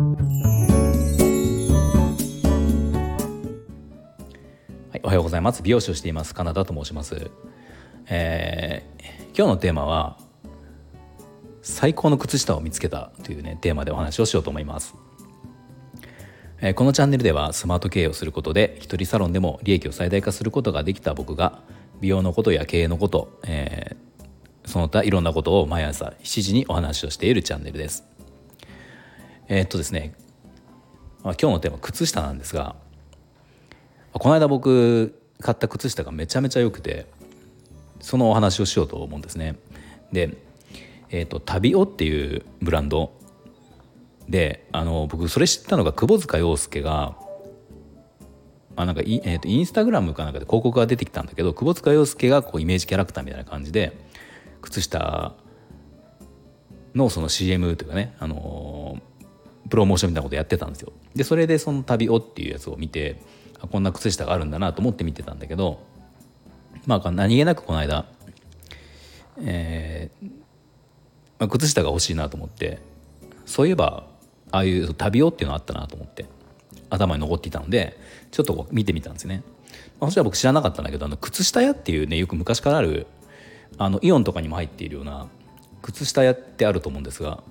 はい、おはようございます。美容師をしています。カナダと申します、えー、今日のテーマは最高の靴下を見つけたというねテーマでお話をしようと思います。えこのチャンネルではスマート経営をすることで一人サロンでも利益を最大化することができた僕が美容のことや経営のこと、えー、その他いろんなことを毎朝7時にお話をしているチャンネルです。えー、っとですね、まあ、今日のテーマ靴下なんですがこの間僕買った靴下がめちゃめちゃ良くてそのお話をしようと思うんですね。で、えーと、とタビオっていうブランドであの僕それ知ったのが窪塚洋介があなんかイ,、えーと、インスタグラムかなんかで広告が出てきたんだけど窪塚洋介がこうイメージキャラクターみたいな感じで靴下のその CM というかね、あの、プロモーションみたいなことやってたんですよ。でそれでその「旅を」っていうやつを見てこんな靴下があるんだなと思って見てたんだけどまあ何気なくこの間、えーまあ、靴下が欲しいなと思ってそういえばああいう旅をっていうのあったなと思って頭に残っていたのでちょっと見てみたんですね。まあ、そしたら僕知らなかったんだけどあの靴下屋っていうねよく昔からあるあのイオンとかにも入っているような靴下屋ってあると思うんですが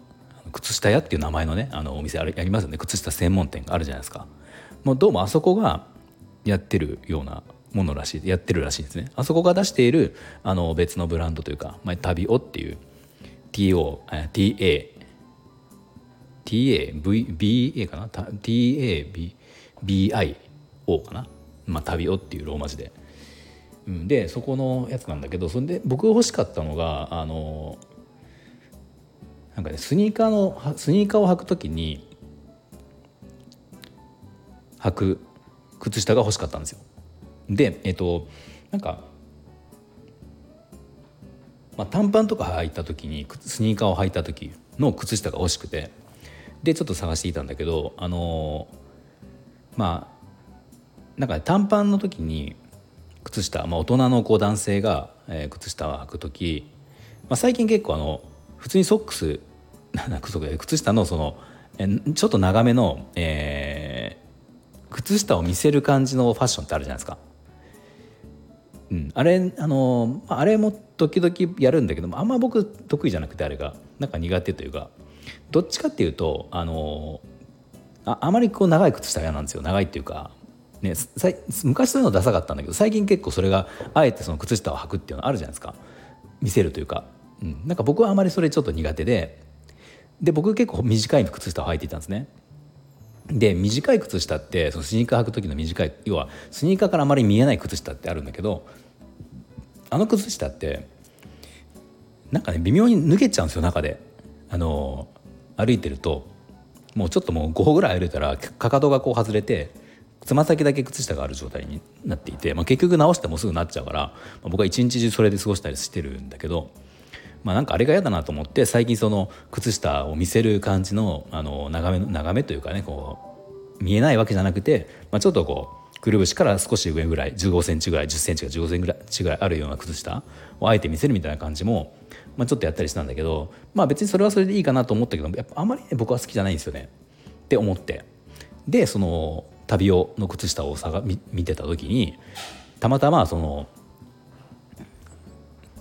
靴下屋っていう名前のねあのお店ありますよね靴下専門店があるじゃないですか。もうどうもあそこがやってるようなものらしいやってるらしいですねあそこが出しているあの別のブランドというか、まあ、旅オっていう TO、TA TAVBA かな？TABIO かな？まあ旅をっていうローマ字で。でそこのやつなんだけどそれで僕が欲しかったのがあのなんかねスニーカーのスニーカーを履く時に履く靴下が欲しかったんですよ。でえっとなんか、まあ、短パンとか履いた時にスニーカーを履いた時の靴下が欲しくてでちょっと探していたんだけどあのまあなんか、ね、短パンの時に靴下、まあ、大人のこう男性が、えー、靴下を履く時、まあ、最近結構あの普通にソックス靴下のその、ちょっと長めの、えー、靴下を見せる感じのファッションってあるじゃないですか。うん、あれあのあれも時々やるんだけどあんま僕得意じゃなくてあれがなんか苦手というかどっちかっていうとあのああまりこう長い靴下嫌なんですよ。長いっていうか、ね、昔そういうのダサかったんだけど最近結構それがあえてその靴下を履くっていうのあるじゃないですか。見せるというか、うん、なんか僕はあまりそれちょっと苦手でで僕結構短い靴下を履いていたんですね。で短い靴下ってそのスニーカー履く時の短い要はスニーカーからあまり見えない靴下ってあるんだけどあの靴下ってなんかね微妙に脱げちゃうんですよ中で。あの歩いてるともうちょっともう5歩ぐらい歩いたらかかとがこう外れてつま先だけ靴下がある状態になっていて、まあ、結局直してもすぐなっちゃうから、まあ、僕は一日中それで過ごしたりしてるんだけど、まあ、なんかあれが嫌だなと思って最近その靴下を見せる感じのあの長め長めというかねこう見えないわけじゃなくて、まあ、ちょっとこうくるぶしから少し上ぐらい15センチぐらい10センチか15センチぐらいあるような靴下をあえて見せるみたいな感じもまあ、ちょっとやったりしたんだけどまあ別にそれはそれでいいかなと思ったけどやっぱあまり、ね、僕は好きじゃないんですよね。って思って。でその旅用の靴下を探見見てた時にたまたまその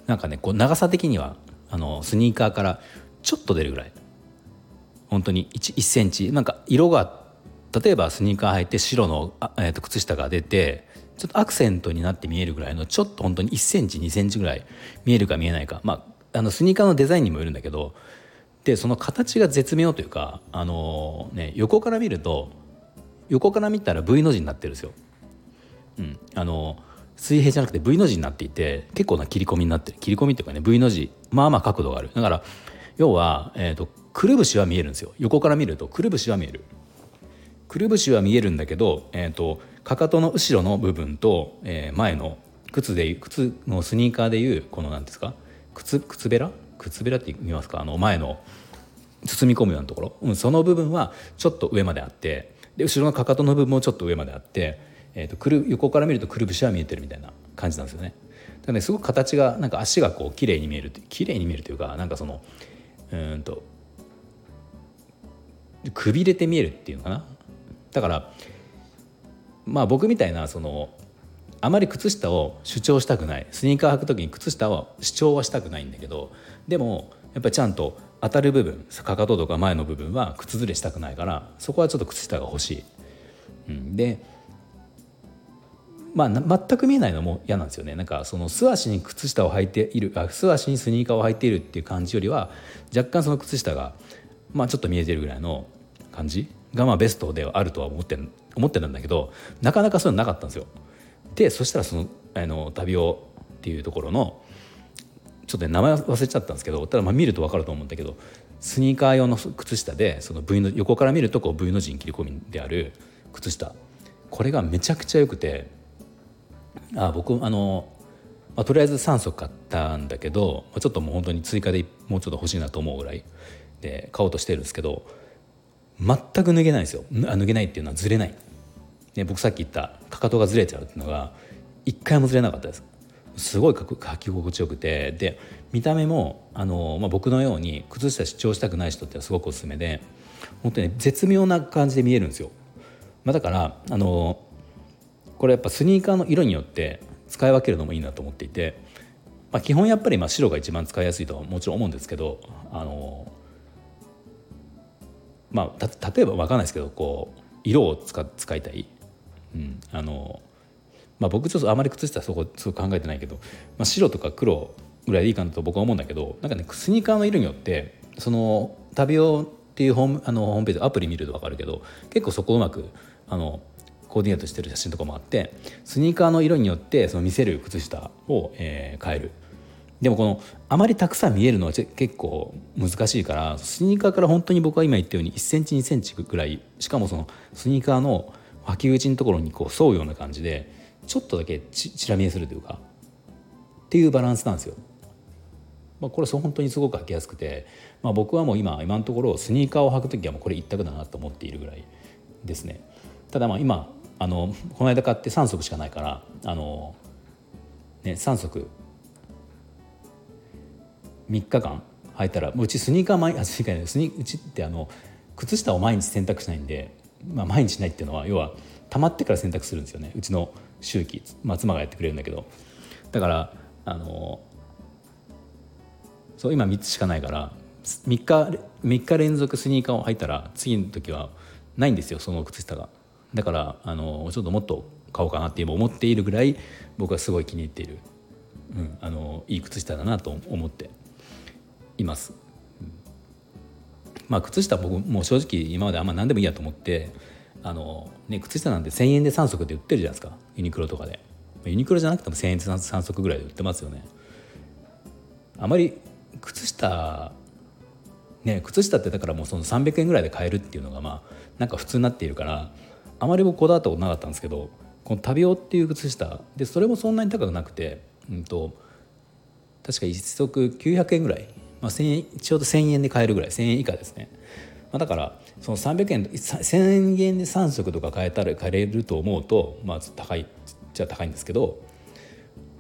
なんかねこう長さ的にはあのスニーカーからちょっと出るぐらい。本当に 1, 1センチ。なんか色が例えばスニーカー履いて白のあ、えー、と靴下が出てちょっとアクセントになって見えるぐらいのちょっと本当に1センチ2センチぐらい見えるか見えないか。まああのスニーカーのデザインにもよるんだけどでその形が絶妙というかあの、ね、横から見ると横から見たら V の字になってるんですよ。うん、あの水平じゃなくて V の字になっていて結構な切り込みになってる。切り込みっていうかね V の字。まあまあ角度がある。だから要は、えーと、くるぶしは見えるんですよ。横から見るとくるぶしは見える。くるぶしは見えるんだけど、えーと、かかとの後ろの部分と、えー、前の靴で靴のスニーカーでいうこの何ですか？靴靴べら？靴べらって言いますか？あの前の包み込むようなところ、うん、その部分はちょっと上まであってで後ろのかかとの部分もちょっと上まであって、えーと、くる横から見るとくるぶしは見えてるみたいな感じなんですよね。だからねすごく形がなんか足がこう綺麗に見える綺麗に見えるというかなんかそのうんとくびれて見えるっていうのかなだからまあ僕みたいなそのあまり靴下を主張したくないスニーカー履く時に靴下は主張はしたくないんだけどでもやっぱりちゃんと当たる部分かかととか前の部分は靴ずれしたくないからそこはちょっと靴下が欲しい。うん、でまあ、全く見えないのも嫌なんですよね。なんかその素足に靴下を履いているあ素足にスニーカーを履いているっていう感じよりは若干その靴下が、まあ、ちょっと見えてるぐらいの感じ。がまあベストではあるとは思って思ってたんだけどなかなかそういうのなかったんですよ。でそしたらそのあの旅をっていうところのちょっと、ね、名前忘れちゃったんですけどただまあ見ると分かると思うんだけどスニーカー用の靴下でその V の横から見るとこう V の字に切り込みである靴下。これがめちゃくちゃ良くてあ僕あの、まあ、とりあえず3足買ったんだけど、まあ、ちょっともう本当に追加でもうちょっと欲しいなと思うぐらいで買おうとしてるんですけど全く脱げないんですよ。あ脱げないっていうのはずれない。ね、僕さっき言ったかかとがずれちゃうっていうのが一回もずれなかったです。すごい履き心地よくて。で見た目もあの、まあ、僕のように靴下主張したくない人ってすごくおすすめで本当に、絶妙な感じで見えるんですよ、まあ、だからあのこれやっぱスニーカーの色によって使い分けるのもいいなと思っていて、まあ、基本やっぱりまあ白が一番使いやすいとはもちろん思うんですけどあのまあた例えば分かんないですけどこう色を使使いたい。うん、あのまあ、僕ちょっとあまり靴下はそこすご考えてないけど、まあ、白とか黒ぐらいでいいかなと僕は思うんだけどなんかねスニーカーの色によってその旅用っていうホームあのホームページアプリ見ると分かるけど結構そこうまくあのコーディネートしてる写真とかもあってスニーカーの色によってその見せる靴下を、えー、変えるでもこのあまりたくさん見えるのは結構難しいからスニーカーから本当に僕は今言ったように1センチ2センチぐらいしかもそのスニーカーの脇口のところにこう沿うような感じでちょっとだけちら見えするというかっていうバランスなんですよ。まあ、これ本当にすごく履きやすくて、まあ、僕はもう今今のところスニーカーを履く時はもうこれ一択だなと思っているぐらいですね。ただまあ今あのこの間買って3足しかないからあの、ね、3足。3日間履いたらうちスニーカー毎日スニうちってあの靴下を毎日洗濯しないんでまあ、毎日しないっていうのは要は溜まってから洗濯するんですよね。うちの周期、まあ、妻がやってくれるんだけど。だからあのそう今3つしかないから3日 ,3 日連続スニーカーを履いたら次の時はないんですよその靴下が。だからあのちょっともっと買おうかなって今思っているぐらい僕はすごい気に入っている、うん、あのいい靴下だなと思っています。まあ、靴下僕もう正直今まであんま何でもいいやと思ってあの、ね、靴下なんて1,000円で3足で売ってるじゃないですか。ユニクロとかで。ユニクロじゃなくても1,000円で 3, 足ぐらいで売ってますよね。あまり靴下ね靴下ってだからもうその300円ぐらいで買えるっていうのがまあなんか普通になっているからあまり僕こだわったことなかったんですけどこの旅用っていう靴下でそれもそんなに高くなくて、うんと、確か1足900円ぐらい。まあ、円ちょうど1,000円で買えるぐらい。1,000円以下ですね、まあ、だからその300円1,000円で3足とか買えたら買えると思うと、まあ、高いじゃ高いんですけど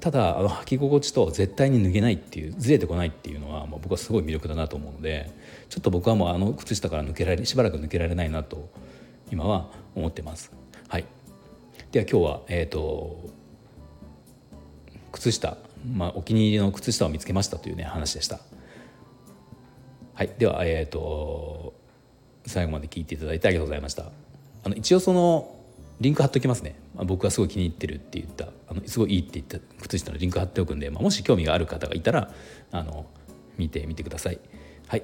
ただあの履き心地と絶対に脱げないっていうずれてこないっていうのは、まあ、僕はすごい魅力だなと思うのでちょっと僕はもうあの靴下から抜けられしばらく抜けられないなと今は思ってます。はい、では今日は、えーと、と靴下、まあ、お気に入りの靴下を見つけましたというね話でした。はい、では、えーと、最後まで聞いていただいてありがとうございました。あの一応そのリンク貼っておきますね、まあ、僕がすごい気に入ってるって言った。あのすごいいいって言った靴下のリンク貼っておくんで、まあ、もし興味がある方がいたらあの見てみてください。はい。